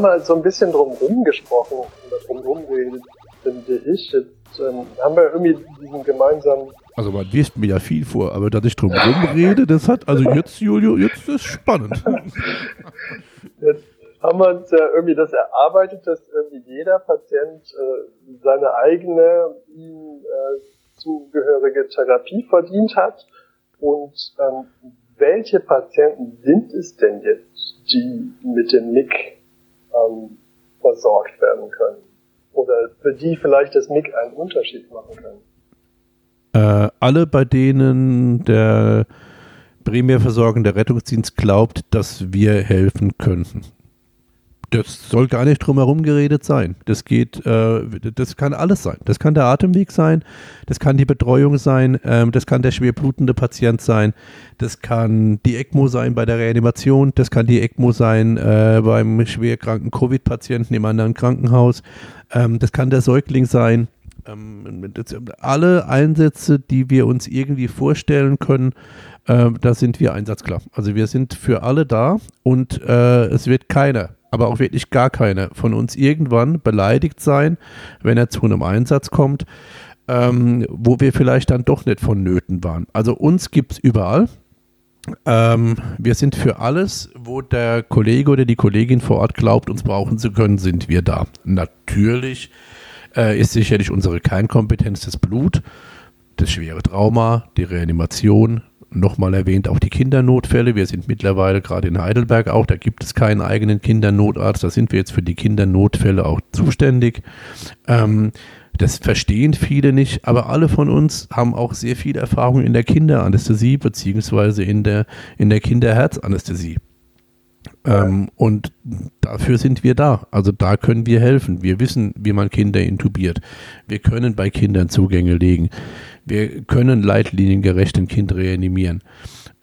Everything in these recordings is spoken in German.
Haben wir so ein bisschen drumherum gesprochen oder drumherum geredet, finde ich. Jetzt ähm, haben wir irgendwie diesen gemeinsamen. Also man liest mir ja viel vor, aber dass ich drumherum rede, das hat, also jetzt, Julio, jetzt ist spannend. Jetzt haben wir uns ja irgendwie das erarbeitet, dass irgendwie jeder Patient äh, seine eigene ihm äh, zugehörige Therapie verdient hat. Und ähm, welche Patienten sind es denn jetzt, die mit dem MIG ähm, versorgt werden können? Oder für die vielleicht das MIG einen Unterschied machen kann? Äh, alle, bei denen der primär versorgende Rettungsdienst glaubt, dass wir helfen könnten das soll gar nicht drumherum geredet sein. Das geht, äh, das kann alles sein. Das kann der Atemweg sein, das kann die Betreuung sein, ähm, das kann der schwer blutende Patient sein, das kann die ECMO sein bei der Reanimation, das kann die ECMO sein äh, beim schwer kranken Covid-Patienten im anderen Krankenhaus, ähm, das kann der Säugling sein. Ähm, das, alle Einsätze, die wir uns irgendwie vorstellen können, äh, da sind wir einsatzklar. Also wir sind für alle da und äh, es wird keiner aber auch wirklich gar keiner von uns irgendwann beleidigt sein, wenn er zu einem Einsatz kommt, ähm, wo wir vielleicht dann doch nicht vonnöten waren. Also uns gibt es überall. Ähm, wir sind für alles, wo der Kollege oder die Kollegin vor Ort glaubt, uns brauchen zu können, sind wir da. Natürlich äh, ist sicherlich unsere Kernkompetenz das Blut, das schwere Trauma, die Reanimation, nochmal erwähnt, auch die Kindernotfälle. Wir sind mittlerweile gerade in Heidelberg auch, da gibt es keinen eigenen Kindernotarzt, da sind wir jetzt für die Kindernotfälle auch zuständig. Ähm, das verstehen viele nicht, aber alle von uns haben auch sehr viel Erfahrung in der Kinderanästhesie beziehungsweise in der, in der Kinderherzanästhesie. Ähm, und dafür sind wir da. Also da können wir helfen. Wir wissen, wie man Kinder intubiert. Wir können bei Kindern Zugänge legen. Wir können leitliniengerecht ein Kind reanimieren.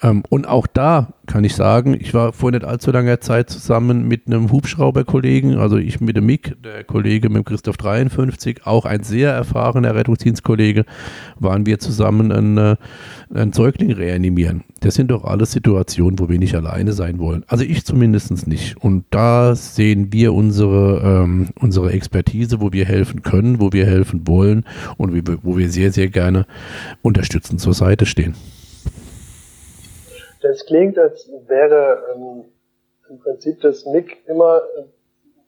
Ähm, und auch da kann ich sagen, ich war vor nicht allzu langer Zeit zusammen mit einem Hubschrauberkollegen, also ich mit dem Mick, der Kollege mit dem Christoph 53, auch ein sehr erfahrener Rettungsdienstkollege, waren wir zusammen einen, äh, einen Säugling reanimieren. Das sind doch alles Situationen, wo wir nicht alleine sein wollen. Also ich zumindest nicht. Und da sehen wir unsere, ähm, unsere Expertise, wo wir helfen können, wo wir helfen wollen und wo wir sehr, sehr gerne unterstützend zur Seite stehen. Das klingt, als wäre ähm, im Prinzip das MIG immer,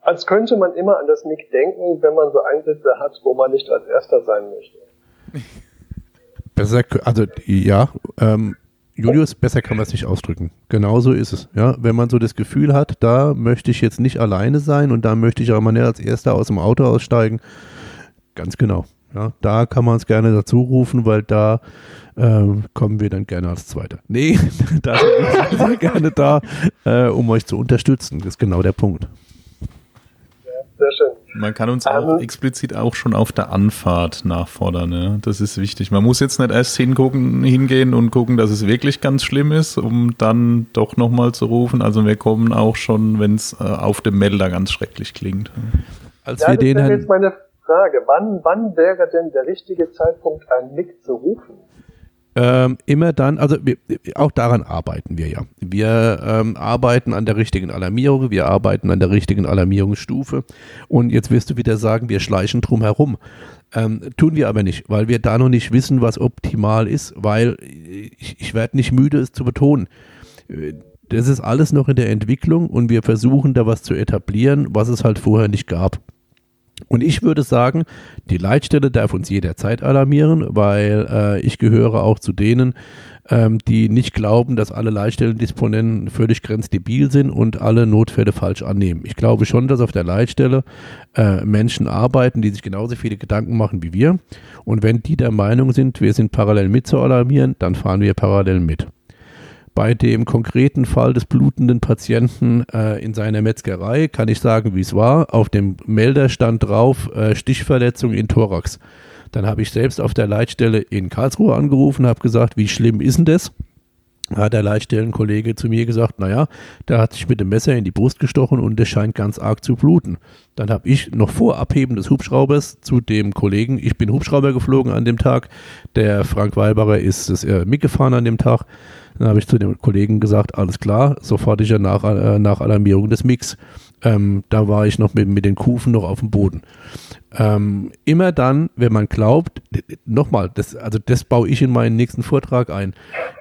als könnte man immer an das MIG denken, wenn man so Einsätze hat, wo man nicht als Erster sein möchte. Besser, also ja, ähm, Julius, besser kann man es nicht ausdrücken. Genauso ist es. Ja, wenn man so das Gefühl hat, da möchte ich jetzt nicht alleine sein und da möchte ich auch mal nicht als Erster aus dem Auto aussteigen. Ganz genau. Ja, da kann man es gerne dazu rufen, weil da ähm, kommen wir dann gerne als Zweiter. Nee, da sind wir gerne da, äh, um euch zu unterstützen. Das ist genau der Punkt. Ja, sehr schön. Man kann uns auch ähm, explizit auch schon auf der Anfahrt nachfordern. Ja? Das ist wichtig. Man muss jetzt nicht erst hingucken, hingehen und gucken, dass es wirklich ganz schlimm ist, um dann doch nochmal zu rufen. Also wir kommen auch schon, wenn es äh, auf dem Melder ganz schrecklich klingt. Als ja, wir den jetzt meine Frage. Wann, wann wäre denn der richtige Zeitpunkt, ein Nick zu rufen? Ähm, immer dann, also wir, auch daran arbeiten wir ja. Wir ähm, arbeiten an der richtigen Alarmierung, wir arbeiten an der richtigen Alarmierungsstufe und jetzt wirst du wieder sagen, wir schleichen drum herum. Ähm, tun wir aber nicht, weil wir da noch nicht wissen, was optimal ist, weil ich, ich werde nicht müde, es zu betonen. Das ist alles noch in der Entwicklung und wir versuchen da was zu etablieren, was es halt vorher nicht gab. Und ich würde sagen, die Leitstelle darf uns jederzeit alarmieren, weil äh, ich gehöre auch zu denen, ähm, die nicht glauben, dass alle Leitstellendisponenten völlig grenzdebil sind und alle Notfälle falsch annehmen. Ich glaube schon, dass auf der Leitstelle äh, Menschen arbeiten, die sich genauso viele Gedanken machen wie wir. Und wenn die der Meinung sind, wir sind parallel mit zu alarmieren, dann fahren wir parallel mit. Bei dem konkreten Fall des blutenden Patienten äh, in seiner Metzgerei kann ich sagen, wie es war. Auf dem Melder stand drauf äh, Stichverletzung in Thorax. Dann habe ich selbst auf der Leitstelle in Karlsruhe angerufen, habe gesagt, wie schlimm ist denn das? hat der Leitstellenkollege zu mir gesagt, naja, der hat sich mit dem Messer in die Brust gestochen und es scheint ganz arg zu bluten. Dann habe ich noch vor Abheben des Hubschraubers zu dem Kollegen, ich bin Hubschrauber geflogen an dem Tag, der Frank Weibacher ist es äh, mitgefahren an dem Tag. Dann habe ich zu dem Kollegen gesagt, alles klar, sofortige Nach, äh, Nachalarmierung des Mix. Ähm, da war ich noch mit, mit den Kufen noch auf dem Boden. Ähm, immer dann, wenn man glaubt, nochmal, das, also das baue ich in meinen nächsten Vortrag ein.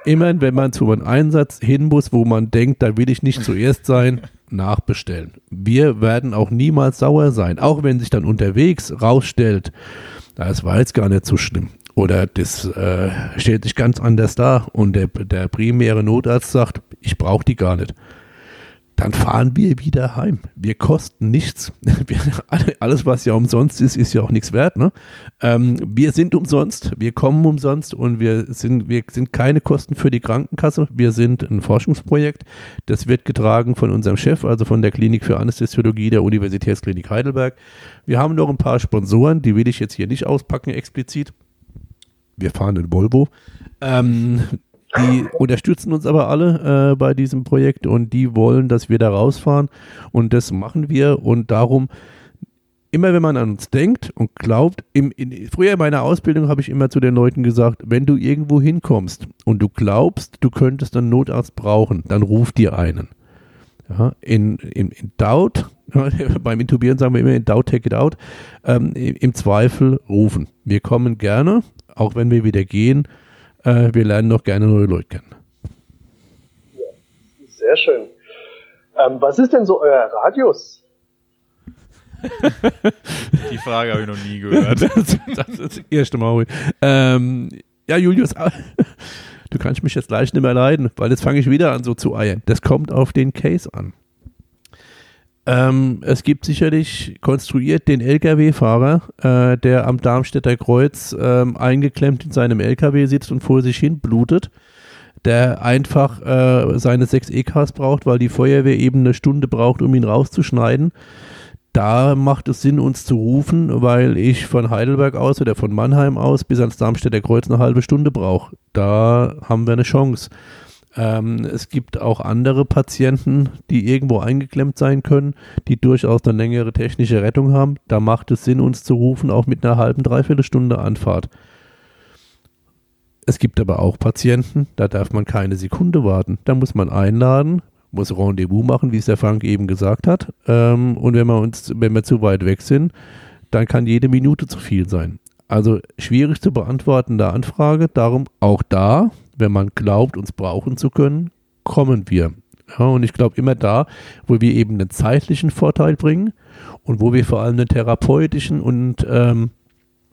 Immer wenn man zu einem Einsatz hin muss, wo man denkt, da will ich nicht zuerst sein, nachbestellen. Wir werden auch niemals sauer sein, auch wenn sich dann unterwegs rausstellt, das war jetzt gar nicht so schlimm. Oder das äh, stellt sich ganz anders dar und der, der primäre Notarzt sagt, ich brauche die gar nicht dann fahren wir wieder heim. Wir kosten nichts. Wir, alles, was ja umsonst ist, ist ja auch nichts wert. Ne? Ähm, wir sind umsonst, wir kommen umsonst und wir sind, wir sind keine Kosten für die Krankenkasse. Wir sind ein Forschungsprojekt. Das wird getragen von unserem Chef, also von der Klinik für Anästhesiologie der Universitätsklinik Heidelberg. Wir haben noch ein paar Sponsoren, die will ich jetzt hier nicht auspacken explizit. Wir fahren in Volvo. Ähm, die unterstützen uns aber alle äh, bei diesem Projekt und die wollen, dass wir da rausfahren und das machen wir und darum immer wenn man an uns denkt und glaubt, im, in, früher in meiner Ausbildung habe ich immer zu den Leuten gesagt, wenn du irgendwo hinkommst und du glaubst, du könntest einen Notarzt brauchen, dann ruf dir einen. Ja, in, in, in Doubt, beim Intubieren sagen wir immer in Doubt, take it out, ähm, im Zweifel rufen. Wir kommen gerne, auch wenn wir wieder gehen, äh, wir lernen noch gerne neue Leute kennen. Ja, sehr schön. Ähm, was ist denn so euer Radius? Die Frage habe ich noch nie gehört. das, das ist das erste Mal. Ähm, ja, Julius, du kannst mich jetzt gleich nicht mehr leiden, weil jetzt fange ich wieder an so zu eiern. Das kommt auf den Case an. Ähm, es gibt sicherlich konstruiert den Lkw-Fahrer, äh, der am Darmstädter Kreuz ähm, eingeklemmt in seinem Lkw sitzt und vor sich hin blutet, der einfach äh, seine sechs EKs braucht, weil die Feuerwehr eben eine Stunde braucht, um ihn rauszuschneiden. Da macht es Sinn, uns zu rufen, weil ich von Heidelberg aus oder von Mannheim aus bis ans Darmstädter Kreuz eine halbe Stunde brauche. Da haben wir eine Chance. Ähm, es gibt auch andere Patienten, die irgendwo eingeklemmt sein können, die durchaus eine längere technische Rettung haben. Da macht es Sinn, uns zu rufen, auch mit einer halben, dreiviertel Stunde Anfahrt. Es gibt aber auch Patienten, da darf man keine Sekunde warten. Da muss man einladen, muss Rendezvous machen, wie es der Frank eben gesagt hat. Ähm, und wenn wir uns, wenn wir zu weit weg sind, dann kann jede Minute zu viel sein. Also schwierig zu beantwortende Anfrage. Darum auch da wenn man glaubt, uns brauchen zu können, kommen wir. Ja, und ich glaube immer da, wo wir eben einen zeitlichen Vorteil bringen und wo wir vor allem einen therapeutischen und, ähm,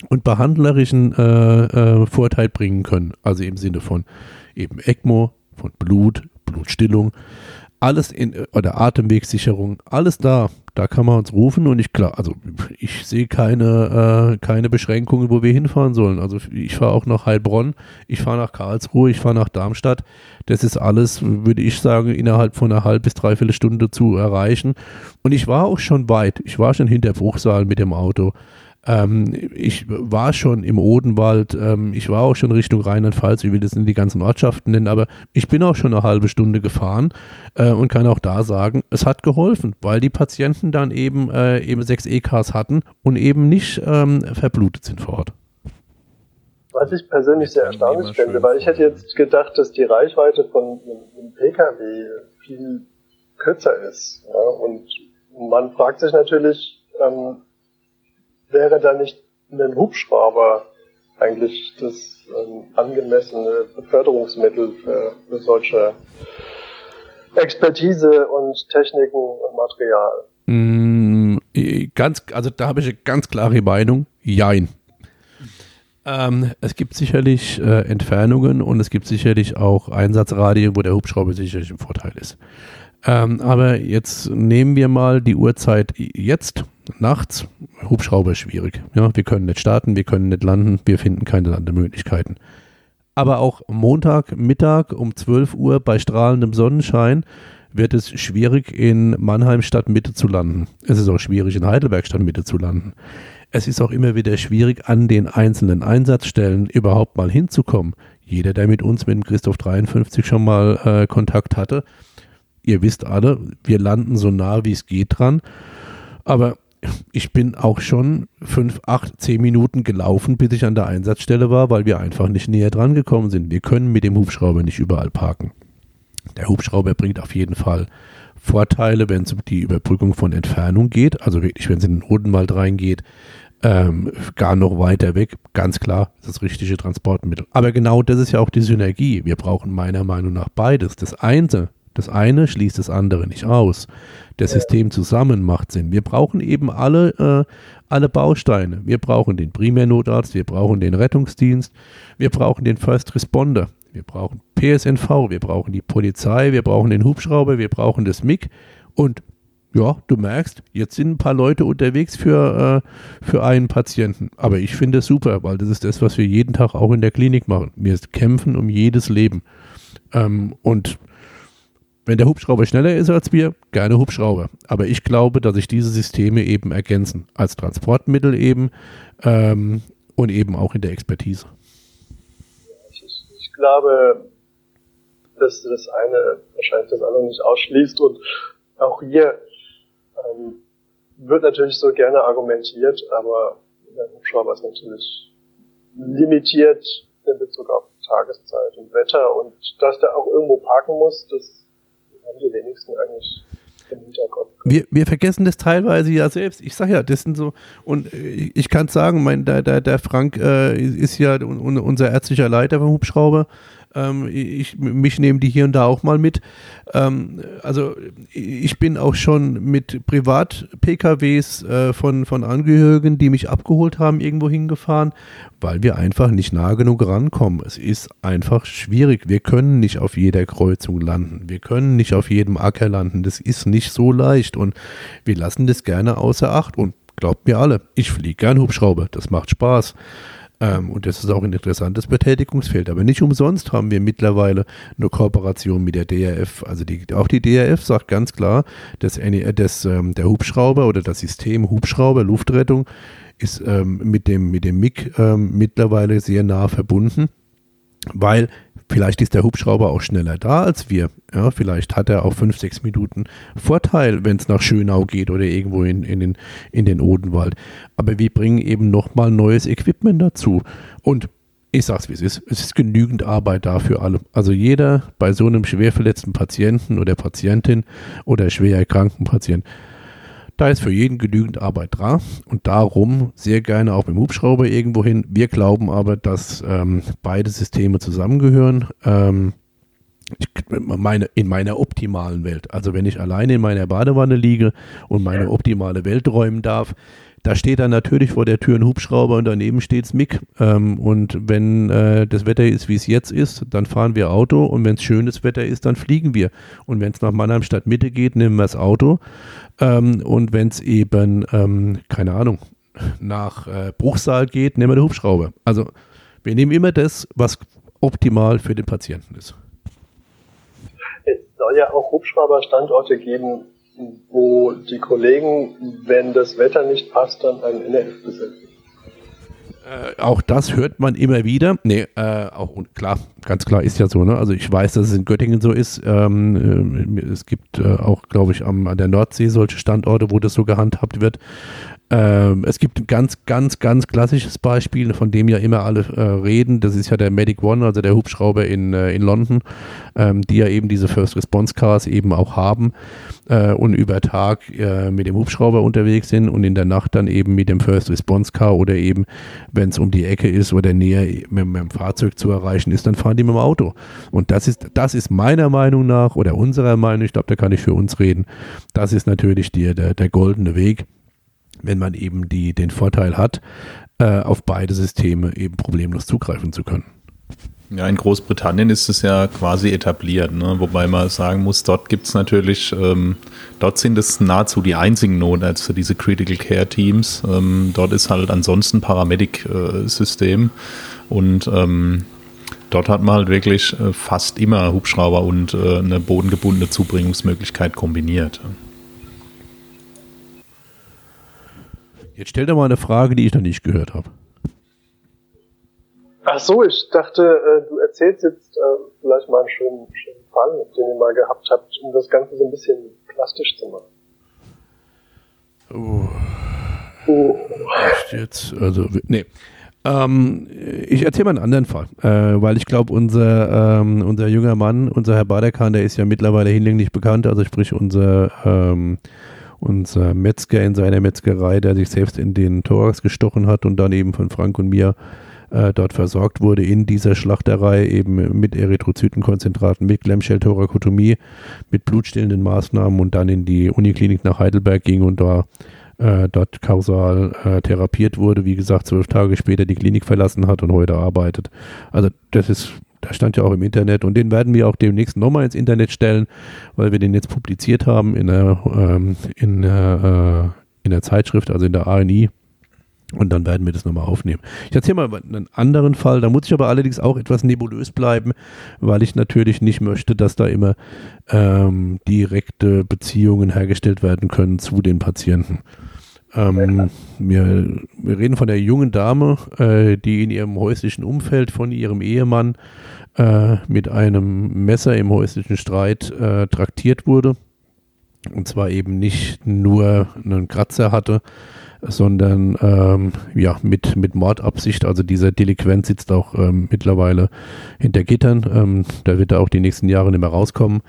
und behandlerischen äh, äh, Vorteil bringen können. Also im Sinne von eben ECMO, von Blut, Blutstillung, alles in, oder Atemwegssicherung, alles da. Da kann man uns rufen und ich klar, also ich sehe keine, äh, keine Beschränkungen, wo wir hinfahren sollen. Also ich fahre auch nach Heilbronn, ich fahre nach Karlsruhe, ich fahre nach Darmstadt. Das ist alles, würde ich sagen, innerhalb von einer halb bis dreiviertel Stunde zu erreichen. Und ich war auch schon weit. Ich war schon hinter Bruchsal mit dem Auto. Ähm, ich war schon im Odenwald, ähm, ich war auch schon Richtung Rheinland-Pfalz, ich will das in die ganzen Ortschaften nennen, aber ich bin auch schon eine halbe Stunde gefahren äh, und kann auch da sagen, es hat geholfen, weil die Patienten dann eben, äh, eben sechs EKs hatten und eben nicht ähm, verblutet sind vor Ort. Was ich persönlich sehr erstaunlich finde, weil ich hätte jetzt gedacht, dass die Reichweite von einem Pkw viel kürzer ist. Ja? Und man fragt sich natürlich, ähm, wäre da nicht ein Hubschrauber eigentlich das ähm, angemessene Beförderungsmittel für, für solche Expertise und Techniken und Material? Mm, ganz, also da habe ich eine ganz klare Meinung. Jein. Ähm, es gibt sicherlich äh, Entfernungen und es gibt sicherlich auch Einsatzradien, wo der Hubschrauber sicherlich im Vorteil ist. Ähm, aber jetzt nehmen wir mal die Uhrzeit jetzt, nachts. Hubschrauber schwierig. Ja, wir können nicht starten, wir können nicht landen, wir finden keine Landemöglichkeiten. Aber auch Montag, Mittag um 12 Uhr bei strahlendem Sonnenschein wird es schwierig in Mannheim Stadtmitte zu landen. Es ist auch schwierig in Heidelberg Stadtmitte zu landen. Es ist auch immer wieder schwierig, an den einzelnen Einsatzstellen überhaupt mal hinzukommen. Jeder, der mit uns, mit dem Christoph 53 schon mal äh, Kontakt hatte, ihr wisst alle, wir landen so nah wie es geht dran. Aber ich bin auch schon fünf, acht, zehn Minuten gelaufen, bis ich an der Einsatzstelle war, weil wir einfach nicht näher dran gekommen sind. Wir können mit dem Hubschrauber nicht überall parken. Der Hubschrauber bringt auf jeden Fall Vorteile, wenn es um die Überbrückung von Entfernung geht, also wirklich, wenn es in den Odenwald reingeht, ähm, gar noch weiter weg, ganz klar, das richtige Transportmittel. Aber genau das ist ja auch die Synergie. Wir brauchen meiner Meinung nach beides. Das eine, das eine schließt das andere nicht aus. Das System zusammen macht Sinn. Wir brauchen eben alle, äh, alle Bausteine. Wir brauchen den Primärnotarzt, wir brauchen den Rettungsdienst, wir brauchen den First Responder, wir brauchen PSNV, wir brauchen die Polizei, wir brauchen den Hubschrauber, wir brauchen das MIG und ja, du merkst, jetzt sind ein paar Leute unterwegs für, äh, für einen Patienten. Aber ich finde es super, weil das ist das, was wir jeden Tag auch in der Klinik machen. Wir kämpfen um jedes Leben. Ähm, und wenn der Hubschrauber schneller ist als wir, gerne Hubschrauber. Aber ich glaube, dass sich diese Systeme eben ergänzen. Als Transportmittel eben ähm, und eben auch in der Expertise. Ich, ich glaube, dass das eine wahrscheinlich das andere nicht ausschließt und auch hier ähm, wird natürlich so gerne argumentiert, aber der Hubschrauber ist natürlich limitiert in Bezug auf Tageszeit und Wetter und dass der auch irgendwo parken muss, das haben die wenigsten eigentlich im Hinterkopf. Wir, wir vergessen das teilweise ja selbst. Ich sage ja, das sind so, und äh, ich kann sagen, mein, der, der, der Frank äh, ist ja unser ärztlicher Leiter vom Hubschrauber ähm, ich, mich nehmen die hier und da auch mal mit. Ähm, also ich bin auch schon mit Privat-PKWs äh, von, von Angehörigen, die mich abgeholt haben, irgendwo hingefahren, weil wir einfach nicht nah genug rankommen. Es ist einfach schwierig. Wir können nicht auf jeder Kreuzung landen. Wir können nicht auf jedem Acker landen. Das ist nicht so leicht und wir lassen das gerne außer Acht. Und glaubt mir alle, ich fliege gern Hubschrauber. Das macht Spaß. Ähm, und das ist auch ein interessantes Betätigungsfeld. Aber nicht umsonst haben wir mittlerweile eine Kooperation mit der DRF. Also die, auch die DRF sagt ganz klar, dass, eine, dass ähm, der Hubschrauber oder das System Hubschrauber, Luftrettung, ist ähm, mit, dem, mit dem MIG ähm, mittlerweile sehr nah verbunden, weil Vielleicht ist der Hubschrauber auch schneller da als wir. Ja, vielleicht hat er auch fünf, sechs Minuten Vorteil, wenn es nach Schönau geht oder irgendwo in, in, den, in den Odenwald. Aber wir bringen eben nochmal neues Equipment dazu. Und ich sag's wie es ist, es ist genügend Arbeit da für alle. Also jeder bei so einem schwer verletzten Patienten oder Patientin oder schwer erkrankten Patienten da ist für jeden genügend Arbeit dran und darum sehr gerne auch mit dem Hubschrauber irgendwo hin. Wir glauben aber, dass ähm, beide Systeme zusammengehören. Ähm, ich, meine, in meiner optimalen Welt. Also wenn ich alleine in meiner Badewanne liege und meine optimale Welt räumen darf, da steht dann natürlich vor der Tür ein Hubschrauber und daneben steht's MIG. Ähm, und wenn äh, das Wetter ist, wie es jetzt ist, dann fahren wir Auto und wenn es schönes Wetter ist, dann fliegen wir. Und wenn es nach Mannheim Stadtmitte geht, nehmen wir das Auto. Ähm, und wenn es eben, ähm, keine Ahnung, nach äh, Bruchsal geht, nehmen wir den Hubschrauber. Also wir nehmen immer das, was optimal für den Patienten ist. Es soll ja auch Hubschrauberstandorte geben, wo die Kollegen, wenn das Wetter nicht passt, dann einen NRF besetzen. Äh, auch das hört man immer wieder. Nee, äh, auch klar, ganz klar ist ja so, ne? Also ich weiß, dass es in Göttingen so ist. Ähm, äh, es gibt äh, auch, glaube ich, am, an der Nordsee solche Standorte, wo das so gehandhabt wird. Ähm, es gibt ein ganz, ganz, ganz klassisches Beispiel, von dem ja immer alle äh, reden. Das ist ja der Medic One, also der Hubschrauber in, äh, in London, ähm, die ja eben diese First Response Cars eben auch haben äh, und über Tag äh, mit dem Hubschrauber unterwegs sind und in der Nacht dann eben mit dem First Response Car oder eben, wenn es um die Ecke ist oder näher mit, mit dem Fahrzeug zu erreichen ist, dann fahren die mit dem Auto. Und das ist, das ist meiner Meinung nach oder unserer Meinung, ich glaube, da kann ich für uns reden, das ist natürlich die, der, der goldene Weg wenn man eben die, den Vorteil hat, äh, auf beide Systeme eben problemlos zugreifen zu können. Ja, in Großbritannien ist es ja quasi etabliert, ne? wobei man sagen muss, dort gibt es natürlich, ähm, dort sind es nahezu die einzigen Notärzte, diese Critical Care Teams. Ähm, dort ist halt ansonsten Paramedic-System äh, und ähm, dort hat man halt wirklich äh, fast immer Hubschrauber und äh, eine bodengebundene Zubringungsmöglichkeit kombiniert. Jetzt stell dir mal eine Frage, die ich noch nicht gehört habe. Ach so, ich dachte, äh, du erzählst jetzt äh, vielleicht mal einen schönen, schönen Fall, den ihr mal gehabt habt, um das Ganze so ein bisschen plastisch zu machen. Oh. Echt jetzt? Also, nee. Ähm, ich erzähle mal einen anderen Fall, äh, weil ich glaube, unser, ähm, unser junger Mann, unser Herr Baderkan, der ist ja mittlerweile hinlänglich bekannt, also sprich unser, ähm, unser Metzger in seiner Metzgerei, der sich selbst in den Thorax gestochen hat und dann eben von Frank und mir äh, dort versorgt wurde in dieser Schlachterei eben mit Erythrozytenkonzentraten, mit Glemschell-Thorakotomie, mit blutstillenden Maßnahmen und dann in die Uniklinik nach Heidelberg ging und da äh, dort kausal äh, therapiert wurde, wie gesagt, zwölf Tage später die Klinik verlassen hat und heute arbeitet. Also das ist, da stand ja auch im Internet und den werden wir auch demnächst nochmal ins Internet stellen, weil wir den jetzt publiziert haben in der, ähm, in, äh, in der Zeitschrift, also in der ANI. Und dann werden wir das nochmal aufnehmen. Ich erzähle mal einen anderen Fall, da muss ich aber allerdings auch etwas nebulös bleiben, weil ich natürlich nicht möchte, dass da immer ähm, direkte Beziehungen hergestellt werden können zu den Patienten. Ähm, wir, wir, reden von der jungen Dame, äh, die in ihrem häuslichen Umfeld von ihrem Ehemann äh, mit einem Messer im häuslichen Streit äh, traktiert wurde. Und zwar eben nicht nur einen Kratzer hatte, sondern ähm, ja mit, mit Mordabsicht. Also dieser Delinquent sitzt auch ähm, mittlerweile hinter Gittern. Ähm, da wird er auch die nächsten Jahre nicht mehr rauskommen.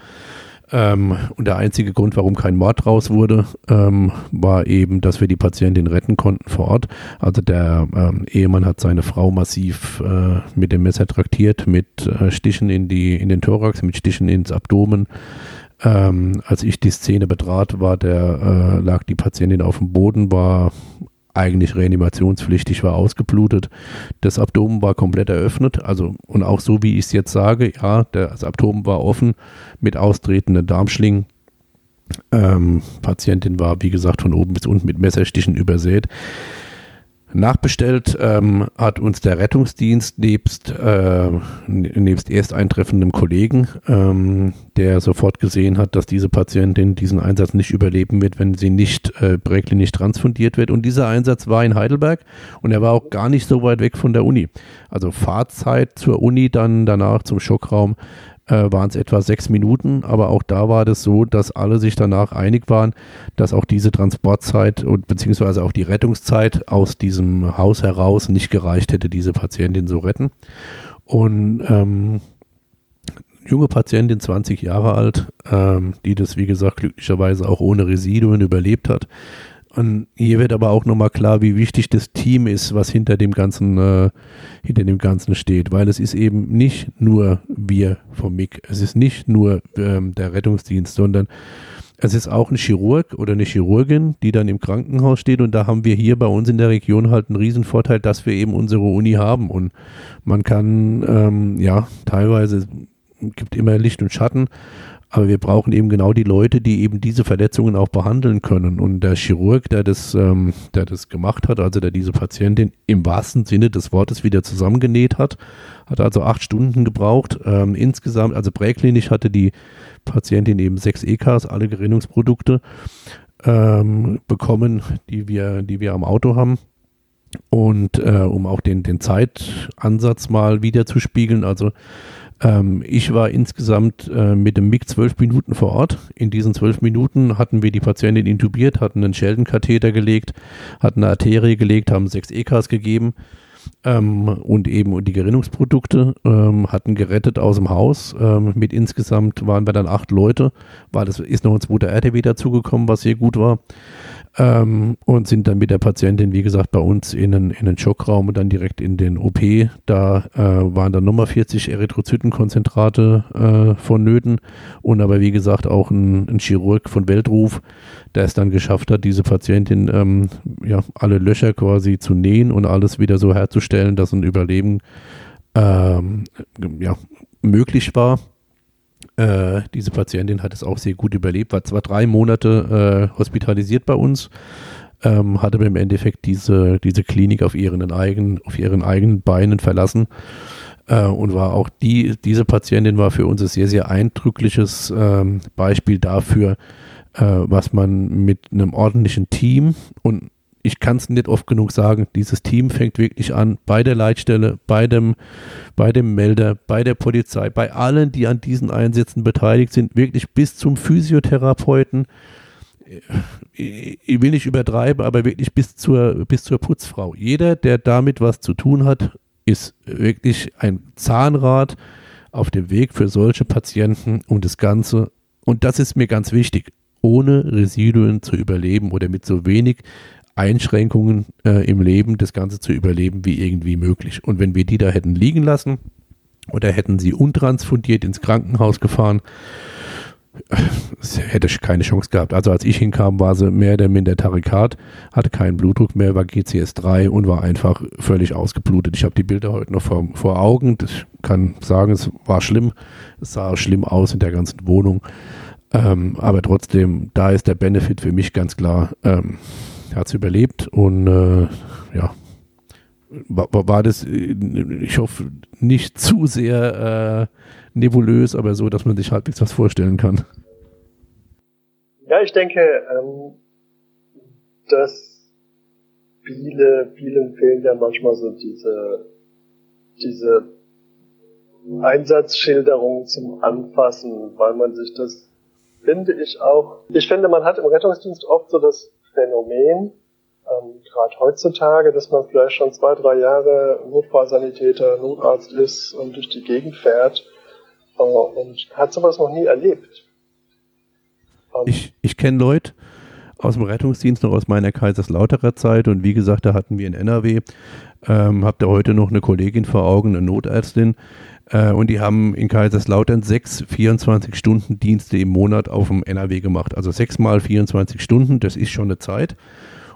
Ähm, und der einzige Grund, warum kein Mord raus wurde, ähm, war eben, dass wir die Patientin retten konnten vor Ort. Also der ähm, Ehemann hat seine Frau massiv äh, mit dem Messer traktiert, mit äh, Stichen in, die, in den Thorax, mit Stichen ins Abdomen. Ähm, als ich die Szene betrat, war der, äh, lag die Patientin auf dem Boden, war eigentlich reanimationspflichtig, war ausgeblutet. Das Abdomen war komplett eröffnet, also und auch so wie ich es jetzt sage, ja, das Abdomen war offen mit austretenden Darmschlingen. Ähm, Patientin war, wie gesagt, von oben bis unten mit Messerstichen übersät. Nachbestellt ähm, hat uns der Rettungsdienst nebst, äh, nebst erst eintreffendem Kollegen, ähm, der sofort gesehen hat, dass diese Patientin diesen Einsatz nicht überleben wird, wenn sie nicht äh, präklinisch transfundiert wird. Und dieser Einsatz war in Heidelberg und er war auch gar nicht so weit weg von der Uni. Also Fahrzeit zur Uni, dann danach zum Schockraum äh, waren es etwa sechs Minuten, aber auch da war das so, dass alle sich danach einig waren, dass auch diese Transportzeit und beziehungsweise auch die Rettungszeit aus diesem Haus heraus nicht gereicht hätte, diese Patientin zu retten. Und ähm, junge Patientin, 20 Jahre alt, ähm, die das wie gesagt glücklicherweise auch ohne Residuen überlebt hat, und hier wird aber auch nochmal klar, wie wichtig das Team ist, was hinter dem Ganzen, äh, hinter dem Ganzen steht. Weil es ist eben nicht nur wir vom MIG, es ist nicht nur ähm, der Rettungsdienst, sondern es ist auch ein Chirurg oder eine Chirurgin, die dann im Krankenhaus steht. Und da haben wir hier bei uns in der Region halt einen Riesenvorteil, dass wir eben unsere Uni haben. Und man kann, ähm, ja, teilweise gibt immer Licht und Schatten, aber wir brauchen eben genau die Leute, die eben diese Verletzungen auch behandeln können. Und der Chirurg, der das, ähm, der das gemacht hat, also der diese Patientin im wahrsten Sinne des Wortes wieder zusammengenäht hat, hat also acht Stunden gebraucht. Ähm, insgesamt, also präklinisch hatte die Patientin eben sechs EKs, alle Gerinnungsprodukte ähm, bekommen, die wir, die wir am Auto haben. Und äh, um auch den, den Zeitansatz mal wieder zu spiegeln, also ähm, ich war insgesamt äh, mit dem MIG zwölf Minuten vor Ort. In diesen zwölf Minuten hatten wir die Patientin intubiert, hatten einen Sheldon-Katheter gelegt, hatten eine Arterie gelegt, haben sechs EKs gegeben ähm, und eben die Gerinnungsprodukte ähm, hatten gerettet aus dem Haus. Ähm, mit insgesamt waren wir dann acht Leute. War das ist noch ein zweiter RTW dazugekommen, was sehr gut war ähm, und sind dann mit der Patientin, wie gesagt, bei uns in den, in den Schockraum und dann direkt in den OP. Da äh, waren dann nochmal 40 Erythrozytenkonzentrate äh, vonnöten und aber wie gesagt auch ein, ein, Chirurg von Weltruf, der es dann geschafft hat, diese Patientin ähm, ja, alle Löcher quasi zu nähen und alles wieder so herzustellen, dass ein Überleben ähm, ja, möglich war. Äh, diese Patientin hat es auch sehr gut überlebt, war zwar drei Monate äh, hospitalisiert bei uns, ähm, hatte aber im Endeffekt diese, diese Klinik auf ihren eigenen, auf ihren eigenen Beinen verlassen äh, und war auch die, diese Patientin war für uns ein sehr, sehr eindrückliches ähm, Beispiel dafür, äh, was man mit einem ordentlichen Team und ich kann es nicht oft genug sagen, dieses Team fängt wirklich an bei der Leitstelle, bei dem, bei dem Melder, bei der Polizei, bei allen, die an diesen Einsätzen beteiligt sind, wirklich bis zum Physiotherapeuten, ich will nicht übertreiben, aber wirklich bis zur, bis zur Putzfrau. Jeder, der damit was zu tun hat, ist wirklich ein Zahnrad auf dem Weg für solche Patienten, um das Ganze, und das ist mir ganz wichtig, ohne Residuen zu überleben oder mit so wenig Einschränkungen äh, im Leben das Ganze zu überleben wie irgendwie möglich. Und wenn wir die da hätten liegen lassen oder hätten sie untransfundiert ins Krankenhaus gefahren, hätte ich keine Chance gehabt. Also als ich hinkam, war sie mehr oder minder Tarikat, hatte keinen Blutdruck mehr, war GCS3 und war einfach völlig ausgeblutet. Ich habe die Bilder heute noch vor, vor Augen. Ich kann sagen, es war schlimm. Es sah schlimm aus in der ganzen Wohnung. Ähm, aber trotzdem, da ist der Benefit für mich ganz klar. Ähm, er hat es überlebt und äh, ja, war, war, das, ich hoffe, nicht zu sehr äh, nebulös, aber so, dass man sich halbwegs was vorstellen kann. Ja, ich denke, ähm, dass viele, vielen fehlen ja manchmal so diese, diese Einsatzschilderung zum Anfassen, weil man sich das, finde ich auch, ich finde, man hat im Rettungsdienst oft so das Phänomen, ähm, gerade heutzutage, dass man vielleicht schon zwei, drei Jahre Notfallsanitäter, Notarzt ist und durch die Gegend fährt äh, und hat sowas noch nie erlebt. Ähm, ich ich kenne Leute aus dem Rettungsdienst noch aus meiner Kaiserslauterer Zeit und wie gesagt, da hatten wir in NRW, ähm, habt ihr heute noch eine Kollegin vor Augen, eine Notärztin, äh, und die haben in Kaiserslautern sechs 24-Stunden-Dienste im Monat auf dem NRW gemacht. Also sechs mal 24 Stunden, das ist schon eine Zeit.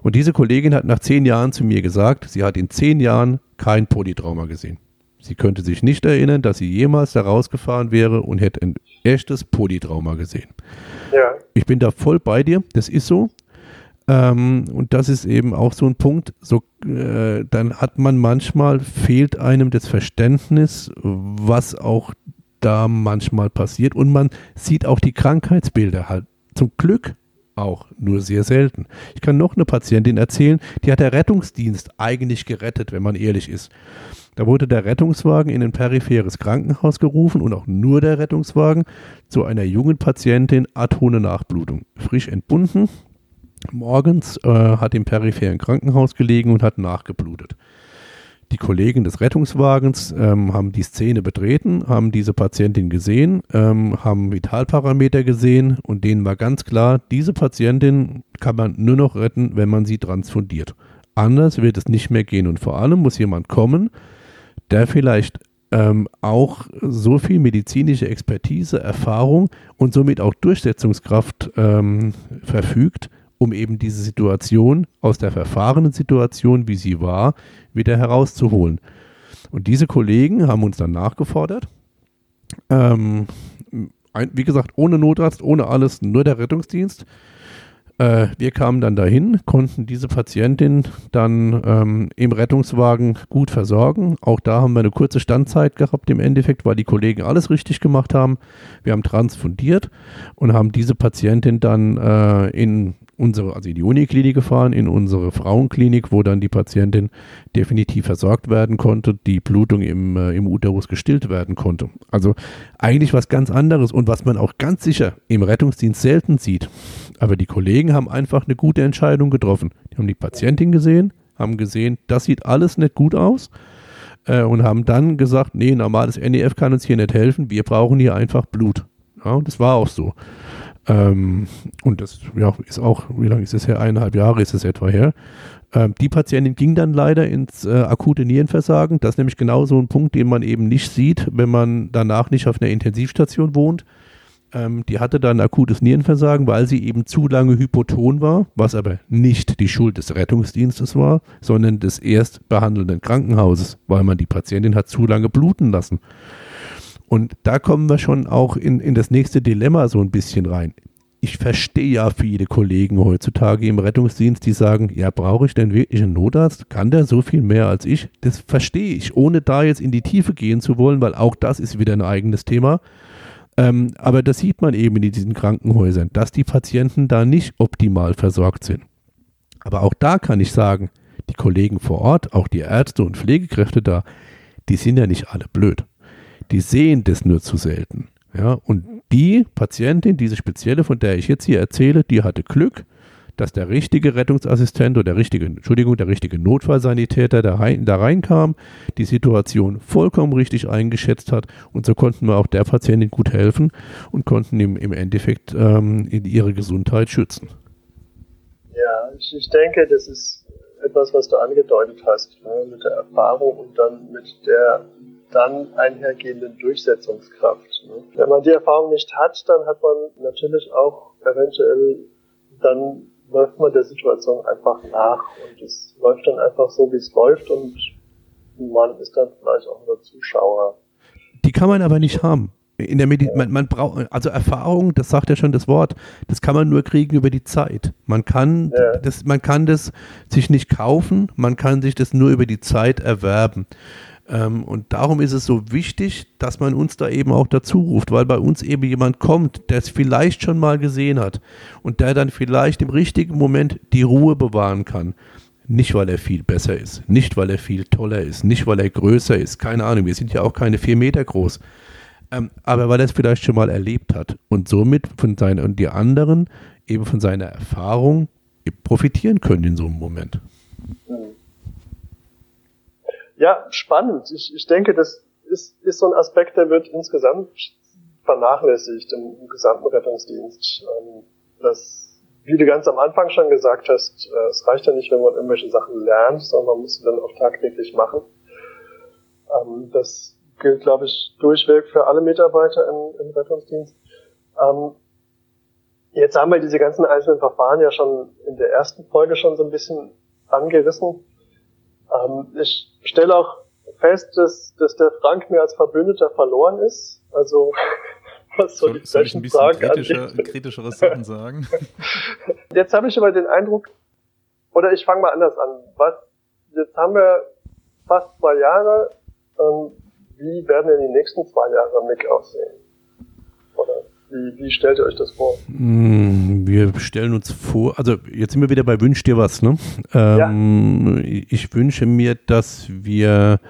Und diese Kollegin hat nach zehn Jahren zu mir gesagt, sie hat in zehn Jahren kein Polytrauma gesehen. Sie könnte sich nicht erinnern, dass sie jemals da rausgefahren wäre und hätte ein echtes Polytrauma gesehen. Ja. Ich bin da voll bei dir, das ist so. Ähm, und das ist eben auch so ein Punkt. So, äh, dann hat man manchmal, fehlt einem das Verständnis, was auch da manchmal passiert. Und man sieht auch die Krankheitsbilder halt zum Glück auch nur sehr selten. Ich kann noch eine Patientin erzählen, die hat der Rettungsdienst eigentlich gerettet, wenn man ehrlich ist. Da wurde der Rettungswagen in ein peripheres Krankenhaus gerufen und auch nur der Rettungswagen zu einer jungen Patientin atone Nachblutung. Frisch entbunden, morgens äh, hat im peripheren Krankenhaus gelegen und hat nachgeblutet. Die Kollegen des Rettungswagens ähm, haben die Szene betreten, haben diese Patientin gesehen, ähm, haben Vitalparameter gesehen und denen war ganz klar, diese Patientin kann man nur noch retten, wenn man sie transfundiert. Anders wird es nicht mehr gehen und vor allem muss jemand kommen, der vielleicht ähm, auch so viel medizinische Expertise, Erfahrung und somit auch Durchsetzungskraft ähm, verfügt, um eben diese Situation aus der verfahrenen Situation, wie sie war, wieder herauszuholen. Und diese Kollegen haben uns dann nachgefordert. Ähm, ein, wie gesagt, ohne Notarzt, ohne alles, nur der Rettungsdienst. Äh, wir kamen dann dahin, konnten diese Patientin dann ähm, im Rettungswagen gut versorgen. Auch da haben wir eine kurze Standzeit gehabt im Endeffekt, weil die Kollegen alles richtig gemacht haben. Wir haben transfundiert und haben diese Patientin dann äh, in unsere, also in die Uniklinik gefahren, in unsere Frauenklinik, wo dann die Patientin definitiv versorgt werden konnte, die Blutung im, äh, im Uterus gestillt werden konnte. Also eigentlich was ganz anderes und was man auch ganz sicher im Rettungsdienst selten sieht. Aber die Kollegen haben einfach eine gute Entscheidung getroffen. Die haben die Patientin gesehen, haben gesehen, das sieht alles nicht gut aus äh, und haben dann gesagt, nee, normales NEF kann uns hier nicht helfen, wir brauchen hier einfach Blut. Ja, und das war auch so. Ähm, und das ja, ist auch, wie lange ist es her? Eineinhalb Jahre ist es etwa her. Ähm, die Patientin ging dann leider ins äh, akute Nierenversagen. Das ist nämlich genau so ein Punkt, den man eben nicht sieht, wenn man danach nicht auf einer Intensivstation wohnt. Ähm, die hatte dann akutes Nierenversagen, weil sie eben zu lange hypoton war, was aber nicht die Schuld des Rettungsdienstes war, sondern des erst behandelnden Krankenhauses, weil man die Patientin hat zu lange bluten lassen. Und da kommen wir schon auch in, in das nächste Dilemma so ein bisschen rein. Ich verstehe ja viele Kollegen heutzutage im Rettungsdienst, die sagen, ja, brauche ich denn wirklich einen Notarzt? Kann der so viel mehr als ich? Das verstehe ich, ohne da jetzt in die Tiefe gehen zu wollen, weil auch das ist wieder ein eigenes Thema. Ähm, aber das sieht man eben in diesen Krankenhäusern, dass die Patienten da nicht optimal versorgt sind. Aber auch da kann ich sagen, die Kollegen vor Ort, auch die Ärzte und Pflegekräfte da, die sind ja nicht alle blöd die sehen das nur zu selten. Ja, und die Patientin, diese spezielle, von der ich jetzt hier erzähle, die hatte Glück, dass der richtige Rettungsassistent oder der richtige, Entschuldigung, der richtige Notfallsanitäter da, rein, da reinkam, die Situation vollkommen richtig eingeschätzt hat und so konnten wir auch der Patientin gut helfen und konnten ihm im Endeffekt ähm, ihre Gesundheit schützen. Ja, ich, ich denke, das ist etwas, was du angedeutet hast, ne, mit der Erfahrung und dann mit der dann einhergehenden Durchsetzungskraft. Ne. Wenn man die Erfahrung nicht hat, dann hat man natürlich auch eventuell, dann läuft man der Situation einfach nach und es läuft dann einfach so, wie es läuft und man ist dann vielleicht auch nur Zuschauer. Die kann man aber nicht haben in der Medizin, man, man braucht, also Erfahrung, das sagt ja schon das Wort, das kann man nur kriegen über die Zeit. Man kann, ja. das, man kann das sich nicht kaufen, man kann sich das nur über die Zeit erwerben. Ähm, und darum ist es so wichtig, dass man uns da eben auch dazu ruft, weil bei uns eben jemand kommt, der es vielleicht schon mal gesehen hat und der dann vielleicht im richtigen Moment die Ruhe bewahren kann. Nicht, weil er viel besser ist, nicht, weil er viel toller ist, nicht, weil er größer ist, keine Ahnung, wir sind ja auch keine vier Meter groß ähm, aber weil er es vielleicht schon mal erlebt hat und somit von seinen und die anderen eben von seiner Erfahrung profitieren können in so einem Moment. Ja, spannend. Ich, ich denke, das ist, ist so ein Aspekt, der wird insgesamt vernachlässigt im, im gesamten Rettungsdienst. Ähm, das, wie du ganz am Anfang schon gesagt hast, äh, es reicht ja nicht, wenn man irgendwelche Sachen lernt, sondern man muss sie dann auch tagtäglich machen. Ähm, das gilt, glaube ich, durchweg für alle Mitarbeiter im, im Rettungsdienst. Ähm, jetzt haben wir diese ganzen einzelnen Verfahren ja schon in der ersten Folge schon so ein bisschen angerissen. Ähm, ich stelle auch fest, dass, dass der Frank mir als Verbündeter verloren ist. Also was soll, soll ich, soll ich ein bisschen kritischer, kritischere Sachen sagen? Jetzt habe ich aber den Eindruck, oder ich fange mal anders an. Was, jetzt haben wir fast zwei Jahre. Ähm, wie werden denn die nächsten zwei Jahre MIG aussehen? Oder wie, wie stellt ihr euch das vor? Hm, wir stellen uns vor, also jetzt sind wir wieder bei Wünsch dir was, ne? Ähm, ja. Ich wünsche mir, dass wir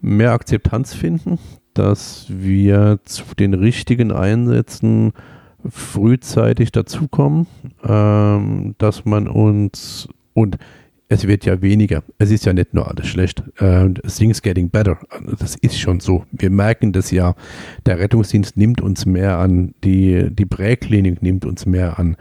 mehr Akzeptanz finden, dass wir zu den richtigen Einsätzen frühzeitig dazukommen, ähm, dass man uns und es wird ja weniger. Es ist ja nicht nur alles schlecht. Uh, things getting better. Das ist schon so. Wir merken das ja. Der Rettungsdienst nimmt uns mehr an. Die, die Präklinik nimmt uns mehr an.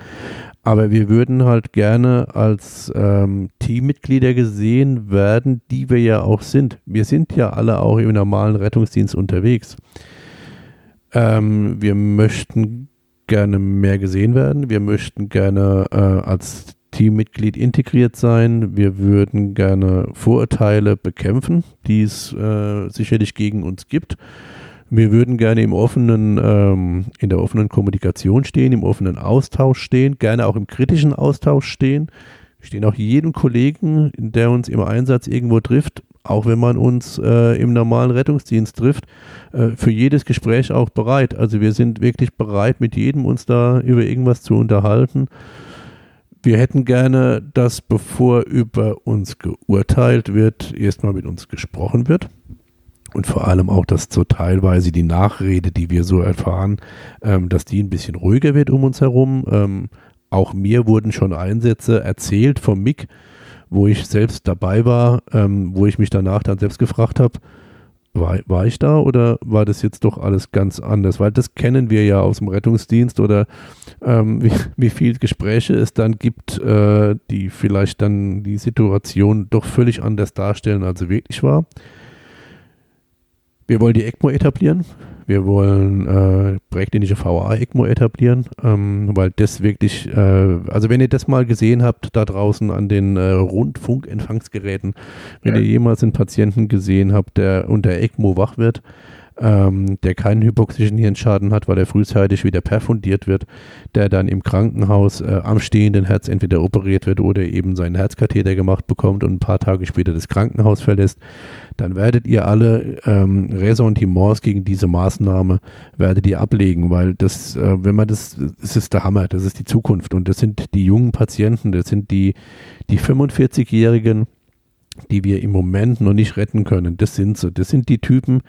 Aber wir würden halt gerne als ähm, Teammitglieder gesehen werden, die wir ja auch sind. Wir sind ja alle auch im normalen Rettungsdienst unterwegs. Ähm, wir möchten gerne mehr gesehen werden. Wir möchten gerne äh, als Teammitglied integriert sein. Wir würden gerne Vorurteile bekämpfen, die es äh, sicherlich gegen uns gibt. Wir würden gerne im offenen, ähm, in der offenen Kommunikation stehen, im offenen Austausch stehen, gerne auch im kritischen Austausch stehen. Wir stehen auch jedem Kollegen, der uns im Einsatz irgendwo trifft, auch wenn man uns äh, im normalen Rettungsdienst trifft, äh, für jedes Gespräch auch bereit. Also wir sind wirklich bereit, mit jedem uns da über irgendwas zu unterhalten wir hätten gerne, dass bevor über uns geurteilt wird, erstmal mit uns gesprochen wird. Und vor allem auch, dass so teilweise die Nachrede, die wir so erfahren, ähm, dass die ein bisschen ruhiger wird um uns herum. Ähm, auch mir wurden schon Einsätze erzählt vom MIG, wo ich selbst dabei war, ähm, wo ich mich danach dann selbst gefragt habe, war, war ich da oder war das jetzt doch alles ganz anders? Weil das kennen wir ja aus dem Rettungsdienst oder ähm, wie, wie viele Gespräche es dann gibt, äh, die vielleicht dann die Situation doch völlig anders darstellen, als sie wirklich war. Wir wollen die ECMO etablieren. Wir wollen äh, präklinische VA-ECMO etablieren, ähm, weil das wirklich, äh, also wenn ihr das mal gesehen habt da draußen an den äh, Rundfunkempfangsgeräten, wenn ja. ihr jemals einen Patienten gesehen habt, der unter ECMO wach wird, ähm, der keinen hypoxischen Hirnschaden hat, weil er frühzeitig wieder perfundiert wird, der dann im Krankenhaus äh, am stehenden Herz entweder operiert wird oder eben seinen Herzkatheter gemacht bekommt und ein paar Tage später das Krankenhaus verlässt, dann werdet ihr alle ähm, Ressentiments gegen diese Maßnahme werdet ihr ablegen, weil das, äh, wenn man das, das ist der Hammer, das ist die Zukunft. Und das sind die jungen Patienten, das sind die, die 45-Jährigen, die wir im Moment noch nicht retten können. Das sind sie. Das sind die Typen,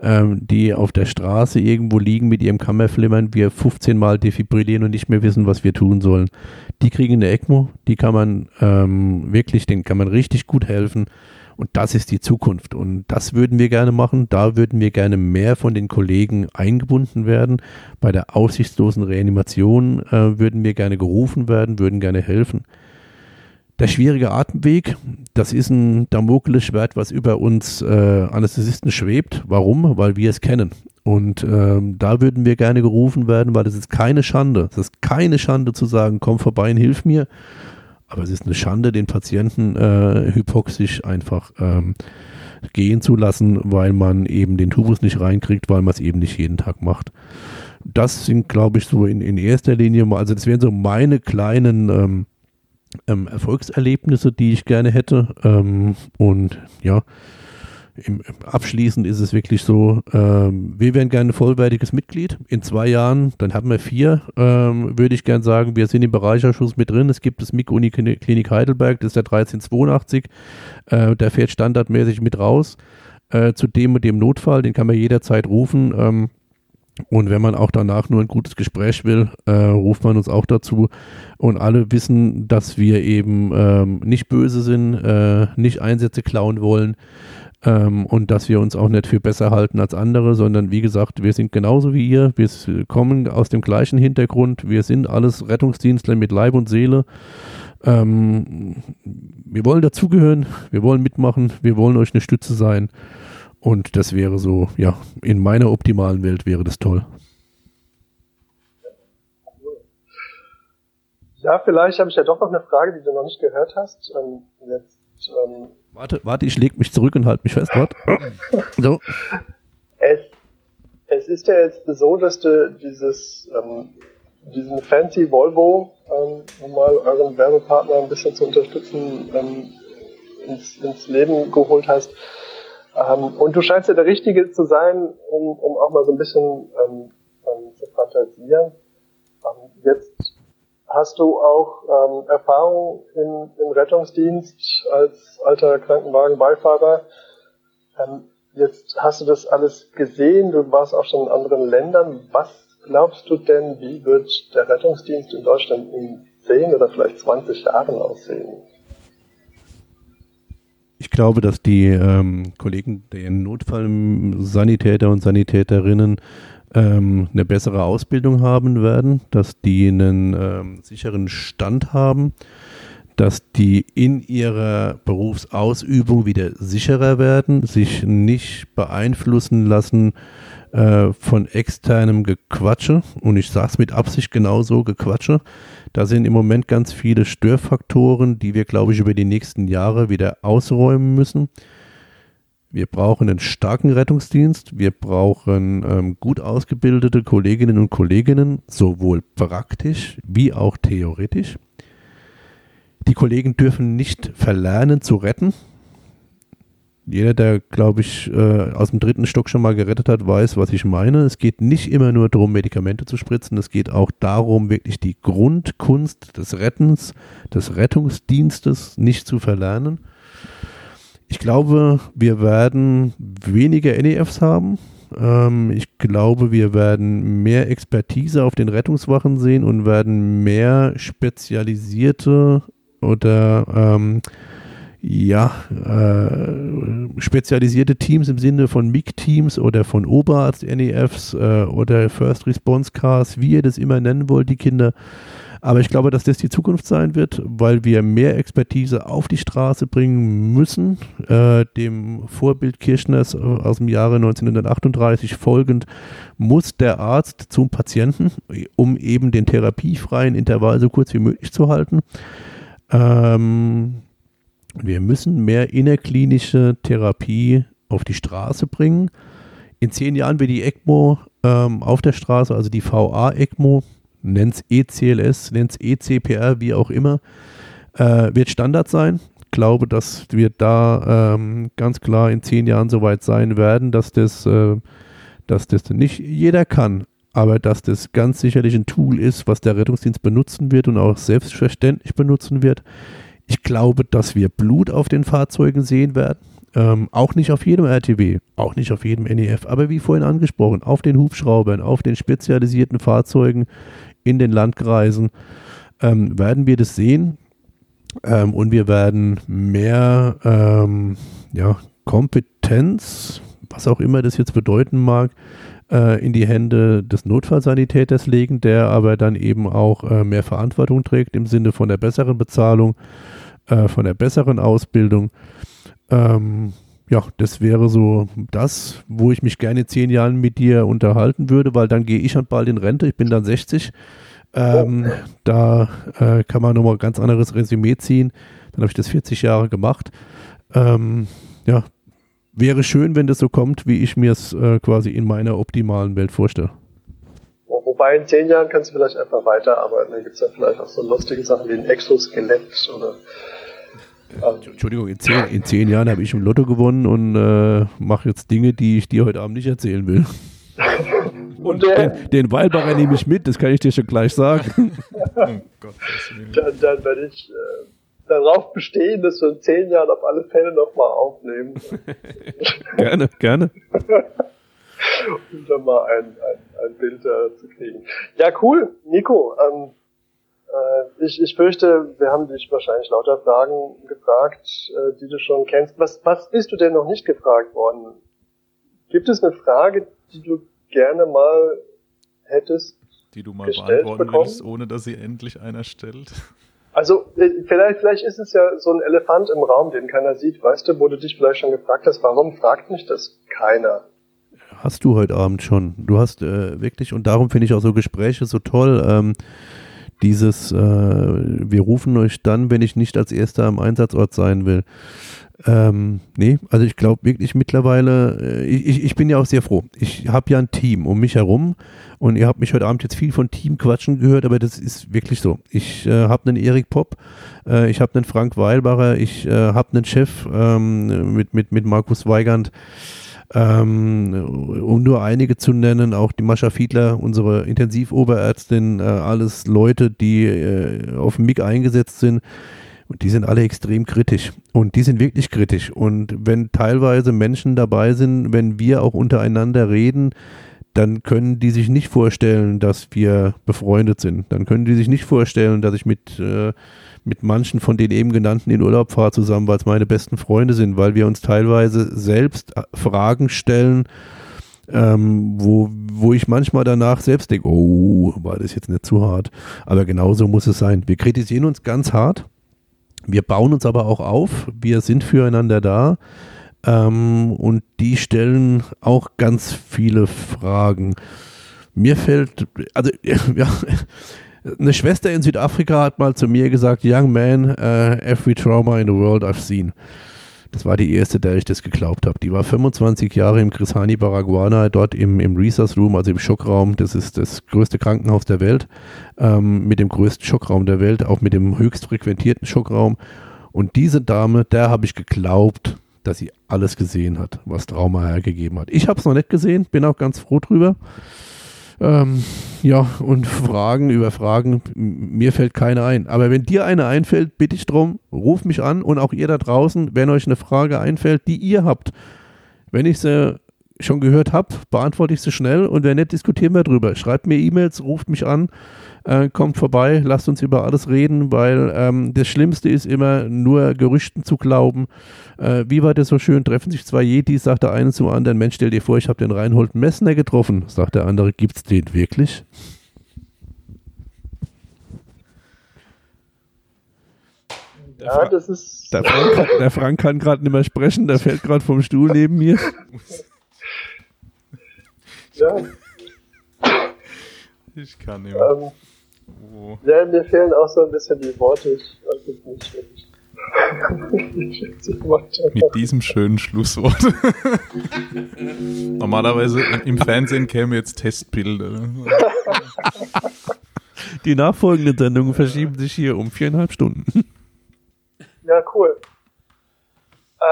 ähm, die auf der Straße irgendwo liegen mit ihrem Kammerflimmern, wir 15 Mal defibrillieren und nicht mehr wissen, was wir tun sollen. Die kriegen eine ECMO, die kann man ähm, wirklich, den kann man richtig gut helfen. Und das ist die Zukunft. Und das würden wir gerne machen. Da würden wir gerne mehr von den Kollegen eingebunden werden. Bei der aussichtslosen Reanimation äh, würden wir gerne gerufen werden, würden gerne helfen. Der schwierige Atemweg, das ist ein Damoklesschwert, was über uns äh, Anästhesisten schwebt. Warum? Weil wir es kennen. Und ähm, da würden wir gerne gerufen werden, weil es ist keine Schande. Es ist keine Schande zu sagen, komm vorbei und hilf mir. Aber es ist eine Schande, den Patienten äh, hypoxisch einfach ähm, gehen zu lassen, weil man eben den Tubus nicht reinkriegt, weil man es eben nicht jeden Tag macht. Das sind, glaube ich, so in, in erster Linie, also das wären so meine kleinen ähm, ähm, Erfolgserlebnisse, die ich gerne hätte. Ähm, und ja, im, abschließend ist es wirklich so, ähm, wir wären gerne vollwertiges Mitglied. In zwei Jahren, dann haben wir vier, ähm, würde ich gerne sagen, wir sind im Bereichsausschuss mit drin. Es gibt das MIG Uniklinik Heidelberg, das ist der 1382, äh, der fährt standardmäßig mit raus äh, zu dem und dem Notfall, den kann man jederzeit rufen. Ähm, und wenn man auch danach nur ein gutes Gespräch will, äh, ruft man uns auch dazu. Und alle wissen, dass wir eben ähm, nicht böse sind, äh, nicht Einsätze klauen wollen ähm, und dass wir uns auch nicht für besser halten als andere, sondern wie gesagt, wir sind genauso wie ihr. Wir kommen aus dem gleichen Hintergrund. Wir sind alles Rettungsdienstler mit Leib und Seele. Ähm, wir wollen dazugehören, wir wollen mitmachen, wir wollen euch eine Stütze sein. Und das wäre so, ja, in meiner optimalen Welt wäre das toll. Ja, vielleicht habe ich ja doch noch eine Frage, die du noch nicht gehört hast. Ähm, jetzt, ähm warte, warte, ich lege mich zurück und halte mich fest. Warte. so. Es, es ist ja jetzt so, dass du dieses, ähm, diesen fancy Volvo, ähm, um mal euren Werbepartner ein bisschen zu unterstützen, ähm, ins, ins Leben geholt hast. Ähm, und du scheinst ja der Richtige zu sein, um, um auch mal so ein bisschen ähm, ähm, zu fantasieren. Ähm, jetzt hast du auch ähm, Erfahrung im, im Rettungsdienst als alter Krankenwagenbeifahrer. Jetzt hast du das alles gesehen, du warst auch schon in anderen Ländern. Was glaubst du denn, wie wird der Rettungsdienst in Deutschland in 10 oder vielleicht 20 Jahren aussehen? Ich glaube, dass die ähm, Kollegen, der Notfallsanitäter und Sanitäterinnen ähm, eine bessere Ausbildung haben werden, dass die einen ähm, sicheren Stand haben, dass die in ihrer Berufsausübung wieder sicherer werden, sich nicht beeinflussen lassen äh, von externem Gequatsche. Und ich sage es mit Absicht genauso, Gequatsche da sind im Moment ganz viele Störfaktoren, die wir, glaube ich, über die nächsten Jahre wieder ausräumen müssen. Wir brauchen einen starken Rettungsdienst. Wir brauchen ähm, gut ausgebildete Kolleginnen und Kollegen, sowohl praktisch wie auch theoretisch. Die Kollegen dürfen nicht verlernen zu retten. Jeder, der, glaube ich, äh, aus dem dritten Stock schon mal gerettet hat, weiß, was ich meine. Es geht nicht immer nur darum, Medikamente zu spritzen. Es geht auch darum, wirklich die Grundkunst des Rettens, des Rettungsdienstes nicht zu verlernen. Ich glaube, wir werden weniger NEFs haben. Ähm, ich glaube, wir werden mehr Expertise auf den Rettungswachen sehen und werden mehr spezialisierte oder ähm, ja, äh, spezialisierte Teams im Sinne von MIG-Teams oder von Oberarzt-NEFs äh, oder First Response Cars, wie ihr das immer nennen wollt, die Kinder. Aber ich glaube, dass das die Zukunft sein wird, weil wir mehr Expertise auf die Straße bringen müssen. Äh, dem Vorbild Kirchners aus dem Jahre 1938 folgend muss der Arzt zum Patienten, um eben den therapiefreien Intervall so kurz wie möglich zu halten. Ähm, wir müssen mehr innerklinische Therapie auf die Straße bringen. In zehn Jahren wird die ECMO ähm, auf der Straße, also die VA-ECMO, nennt es ECLS, nennt es ECPR, wie auch immer, äh, wird Standard sein. Ich glaube, dass wir da ähm, ganz klar in zehn Jahren soweit sein werden, dass das, äh, dass das nicht jeder kann, aber dass das ganz sicherlich ein Tool ist, was der Rettungsdienst benutzen wird und auch selbstverständlich benutzen wird Ich glaube, dass wir Blut auf den Fahrzeugen sehen werden. Ähm, auch nicht auf jedem RTW, auch nicht auf jedem NEF, aber wie vorhin angesprochen, auf den Hubschraubern, auf den spezialisierten Fahrzeugen in den Landkreisen ähm, werden wir das sehen ähm, und wir werden mehr ähm, ja, Kompetenz, was auch immer das jetzt bedeuten mag, in die Hände des Notfallsanitäters legen, der aber dann eben auch äh, mehr Verantwortung trägt im Sinne von der besseren Bezahlung, äh, von der besseren Ausbildung. Ähm, ja, das wäre so das, wo ich mich gerne in zehn Jahren mit dir unterhalten würde, weil dann gehe ich schon bald in Rente. Ich bin dann 60. Ähm, Da äh, kann man nochmal ein ganz anderes Resümee ziehen. Dann habe ich das 40 Jahre gemacht. Ähm, ja, wäre schön, wenn das so kommt, wie ich mir es äh, quasi in meiner optimalen Welt vorstelle. Wobei in zehn Jahren kannst du vielleicht einfach weiterarbeiten. Dann gibt es ja vielleicht auch so lustige Sachen wie ein Exoskelett oder. Ähm Entschuldigung, in zehn, in zehn Jahren habe ich im Lotto gewonnen und äh, mache jetzt Dinge, die ich dir heute Abend nicht erzählen will. und den, den Weilbacher nehme ich mit, das kann ich dir schon gleich sagen. oh Gott, dann, dann werde ich äh, darauf bestehen, dass wir in zehn Jahren auf alle Fälle nochmal aufnehmen. gerne, gerne. um dann mal ein, ein, ein Bild äh, zu kriegen. Ja, cool. Nico, ähm, äh, ich, ich fürchte, wir haben dich wahrscheinlich lauter Fragen gefragt, äh, die du schon kennst. Was, was bist du denn noch nicht gefragt worden? Gibt es eine Frage, die du gerne mal hättest? Die du mal beantworten bekommen? willst, ohne dass sie endlich einer stellt? Also äh, vielleicht, vielleicht ist es ja so ein Elefant im Raum, den keiner sieht, weißt du, wo du dich vielleicht schon gefragt hast, warum fragt mich das keiner? Hast du heute Abend schon. Du hast äh, wirklich, und darum finde ich auch so Gespräche so toll, ähm, dieses, äh, wir rufen euch dann, wenn ich nicht als Erster am Einsatzort sein will. Ähm, nee, also ich glaube wirklich mittlerweile, äh, ich, ich bin ja auch sehr froh. Ich habe ja ein Team um mich herum und ihr habt mich heute Abend jetzt viel von Team quatschen gehört, aber das ist wirklich so. Ich äh, habe einen Erik Popp, äh, ich habe einen Frank Weilbacher, ich äh, habe einen Chef ähm, mit, mit, mit Markus Weigand. Ähm, um nur einige zu nennen, auch die Mascha Fiedler, unsere Intensivoberärztin, äh, alles Leute, die äh, auf dem MIG eingesetzt sind. Und die sind alle extrem kritisch. Und die sind wirklich kritisch. Und wenn teilweise Menschen dabei sind, wenn wir auch untereinander reden, dann können die sich nicht vorstellen, dass wir befreundet sind. Dann können die sich nicht vorstellen, dass ich mit, äh, mit manchen von den eben genannten in Urlaub fahre zusammen, weil es meine besten Freunde sind, weil wir uns teilweise selbst äh, Fragen stellen, ähm, wo, wo ich manchmal danach selbst denke, oh, war das jetzt nicht zu hart. Aber genauso muss es sein. Wir kritisieren uns ganz hart wir bauen uns aber auch auf, wir sind füreinander da ähm, und die stellen auch ganz viele Fragen. Mir fällt, also ja, eine Schwester in Südafrika hat mal zu mir gesagt, Young man, uh, every trauma in the world I've seen. Das war die erste, der ich das geglaubt habe. Die war 25 Jahre im Grisani Baraguana, dort im, im Resus Room, also im Schockraum. Das ist das größte Krankenhaus der Welt, ähm, mit dem größten Schockraum der Welt, auch mit dem höchst frequentierten Schockraum. Und diese Dame, der habe ich geglaubt, dass sie alles gesehen hat, was Trauma hergegeben hat. Ich habe es noch nicht gesehen, bin auch ganz froh drüber. Ähm, ja, und Fragen über Fragen, mir fällt keine ein. Aber wenn dir eine einfällt, bitte ich drum, ruf mich an und auch ihr da draußen, wenn euch eine Frage einfällt, die ihr habt. Wenn ich sie schon gehört habe, beantworte ich sie schnell und wenn nicht, diskutieren wir drüber. Schreibt mir E-Mails, ruft mich an äh, kommt vorbei, lasst uns über alles reden, weil ähm, das Schlimmste ist immer nur Gerüchten zu glauben. Äh, wie war das so schön? Treffen sich zwei Yetis, sagt der eine zum anderen, Mensch, stell dir vor, ich habe den Reinhold Messner getroffen. Sagt der andere, gibt's den wirklich? Der, ja, das ist der Frank, der Frank kann gerade nicht mehr sprechen, der fällt gerade vom Stuhl neben mir. Ja. Ich kann nicht mehr. Ähm, Oh. Ja, mir fehlen auch so ein bisschen die Worte. Ich weiß jetzt nicht, wenn ich mit diesem schönen Schlusswort. Normalerweise im Fernsehen käme jetzt Testbilder. Die nachfolgenden Sendungen verschieben sich hier um viereinhalb Stunden. Ja, cool.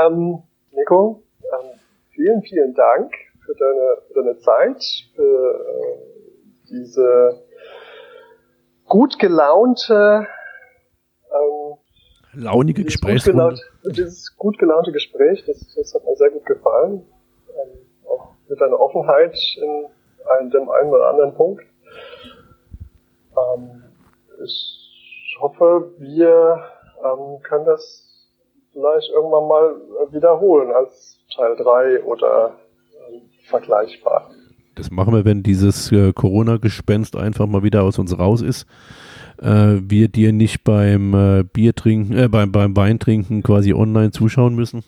Ähm, Nico, ähm, vielen, vielen Dank für deine, für deine Zeit, für äh, diese gut gelaunte, ähm, launige Gespräch. Dieses gut gelaunte Gespräch, das, das hat mir sehr gut gefallen. Ähm, auch mit deiner Offenheit in einem, dem einen oder anderen Punkt. Ähm, ich hoffe, wir ähm, können das vielleicht irgendwann mal wiederholen als Teil 3 oder vergleichbar. Das machen wir, wenn dieses äh, Corona-Gespenst einfach mal wieder aus uns raus ist. Äh, wir dir nicht beim äh, Bier trinken, äh, beim, beim Wein trinken quasi online zuschauen müssen.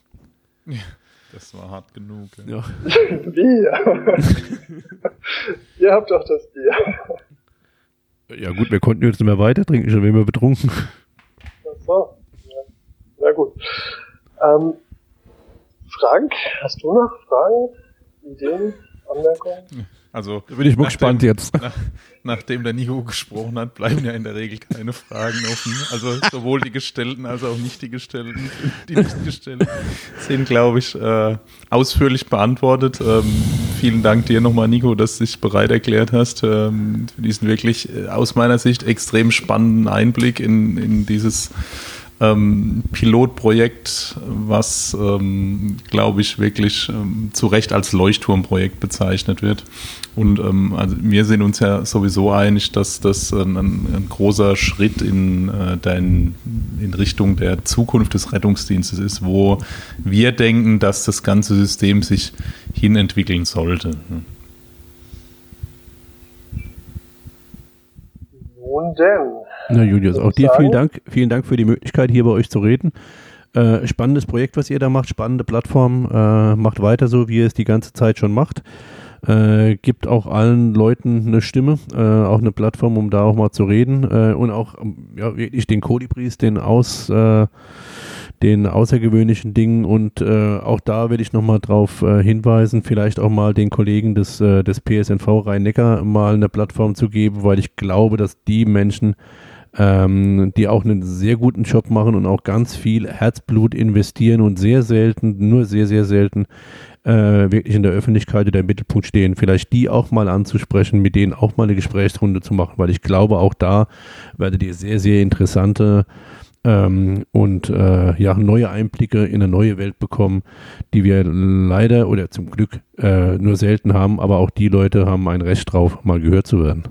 Das war hart genug. Ja. ja. Bier. Ihr habt doch das Bier. Ja gut, wir konnten jetzt nicht mehr weiter trinken, schon wären wir betrunken. Ach so. Ja. Na gut. Ähm, Frank, hast du noch Fragen, Ideen, Anmerkungen? Also, da bin ich mal gespannt jetzt. Nach, nachdem der Nico gesprochen hat, bleiben ja in der Regel keine Fragen offen. Also sowohl die gestellten als auch nicht die gestellten, die nicht gestellten sind, glaube ich, äh, ausführlich beantwortet. Ähm, vielen Dank dir nochmal, Nico, dass du dich bereit erklärt hast ähm, für diesen wirklich äh, aus meiner Sicht extrem spannenden Einblick in, in dieses ähm, Pilotprojekt, was, ähm, glaube ich, wirklich ähm, zu Recht als Leuchtturmprojekt bezeichnet wird. Und ähm, also wir sind uns ja sowieso einig, dass das ein, ein großer Schritt in, äh, der in, in, Richtung der Zukunft des Rettungsdienstes ist, wo wir denken, dass das ganze System sich hinentwickeln sollte. Nun denn. Na Julius, auch dir vielen Dank, vielen Dank für die Möglichkeit, hier bei euch zu reden. Äh, spannendes Projekt, was ihr da macht, spannende Plattform. Äh, macht weiter so, wie ihr es die ganze Zeit schon macht. Äh, gibt auch allen Leuten eine Stimme, äh, auch eine Plattform, um da auch mal zu reden äh, und auch ja, wirklich den Kolibris, den aus äh, den außergewöhnlichen Dingen und auch da will ich nochmal drauf hinweisen, vielleicht auch mal den Kollegen des, des PSNV Rhein-Neckar mal eine Plattform zu geben, weil ich glaube, dass die Menschen, ähm, die auch einen sehr guten Job machen und auch ganz viel Herzblut investieren und sehr selten, nur sehr, sehr selten äh, wirklich in der Öffentlichkeit oder im Mittelpunkt stehen, vielleicht die auch mal anzusprechen, mit denen auch mal eine Gesprächsrunde zu machen, weil ich glaube, auch da werdet ihr sehr, sehr interessante ähm, und äh, ja, neue Einblicke in eine neue Welt bekommen, die wir leider oder zum Glück äh, nur selten haben, aber auch die Leute haben ein Recht drauf, mal gehört zu werden.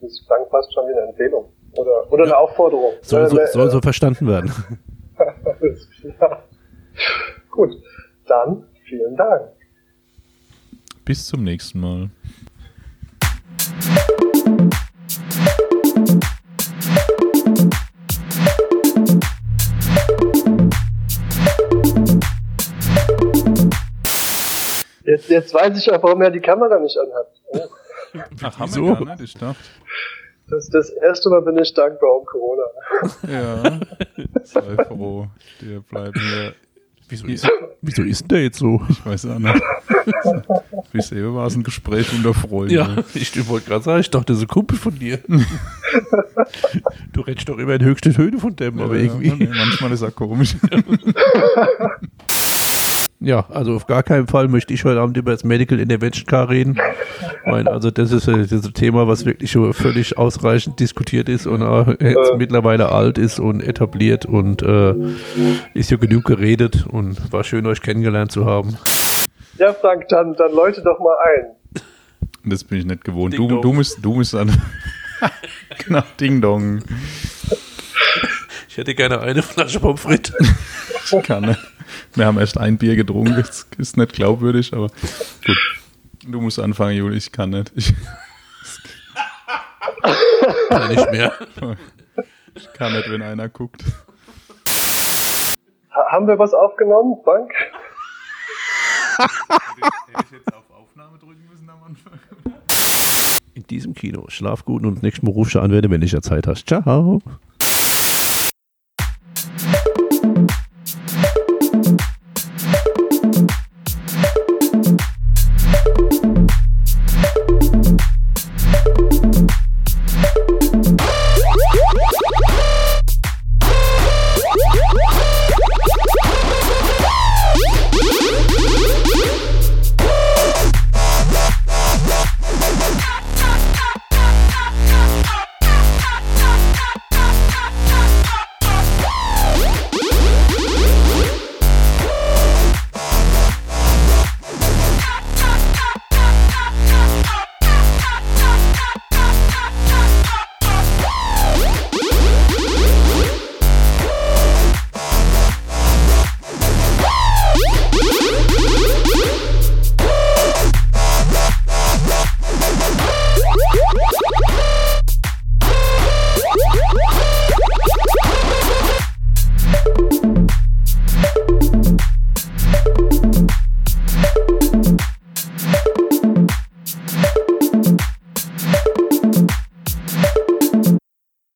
Das klang fast schon wie eine Empfehlung oder, oder ja. eine Aufforderung. Soll so, soll so verstanden werden. ja. Gut, dann vielen Dank. Bis zum nächsten Mal. Jetzt, jetzt weiß ich auch, warum er die Kamera nicht anhat. Ach, haben wir gar nicht, ich dachte. Das, das erste Mal bin ich dankbar um Corona. Ja, sei froh. Dir bleiben hier. Wieso ist, wieso ist denn der jetzt so? Ich weiß auch nicht. Bis eben war es ein Gespräch unter Freunden. Ja, ich wollte gerade sagen, ich dachte, das ist ein Kumpel von dir. du rennst doch immer in höchste Töne von dem, aber ja, irgendwie. Nee, manchmal ist er komisch. Ja, also auf gar keinen Fall möchte ich heute Abend über das Medical Intervention Car reden. Also das ist äh, dieses Thema, was wirklich schon völlig ausreichend diskutiert ist und äh, jetzt mittlerweile alt ist und etabliert und äh, ist ja genug geredet und war schön, euch kennengelernt zu haben. Ja, Frank, dann, dann läute doch mal ein. Das bin ich nicht gewohnt. du, du musst, du musst an. genau, Ding Dong. Ich hätte gerne eine Flasche Pommes frites. Kann, ne? Wir haben erst ein Bier getrunken, das ist nicht glaubwürdig, aber gut. Du musst anfangen, Juli, ich kann nicht. Ich kann nicht mehr. Ich kann nicht, wenn einer guckt. Haben wir was aufgenommen, Frank? Hätte ich jetzt auf Aufnahme drücken müssen am Anfang? In diesem Kino. Schlaf gut und nächstes Mal rufst du an, wenn du ja Zeit hast. Ciao.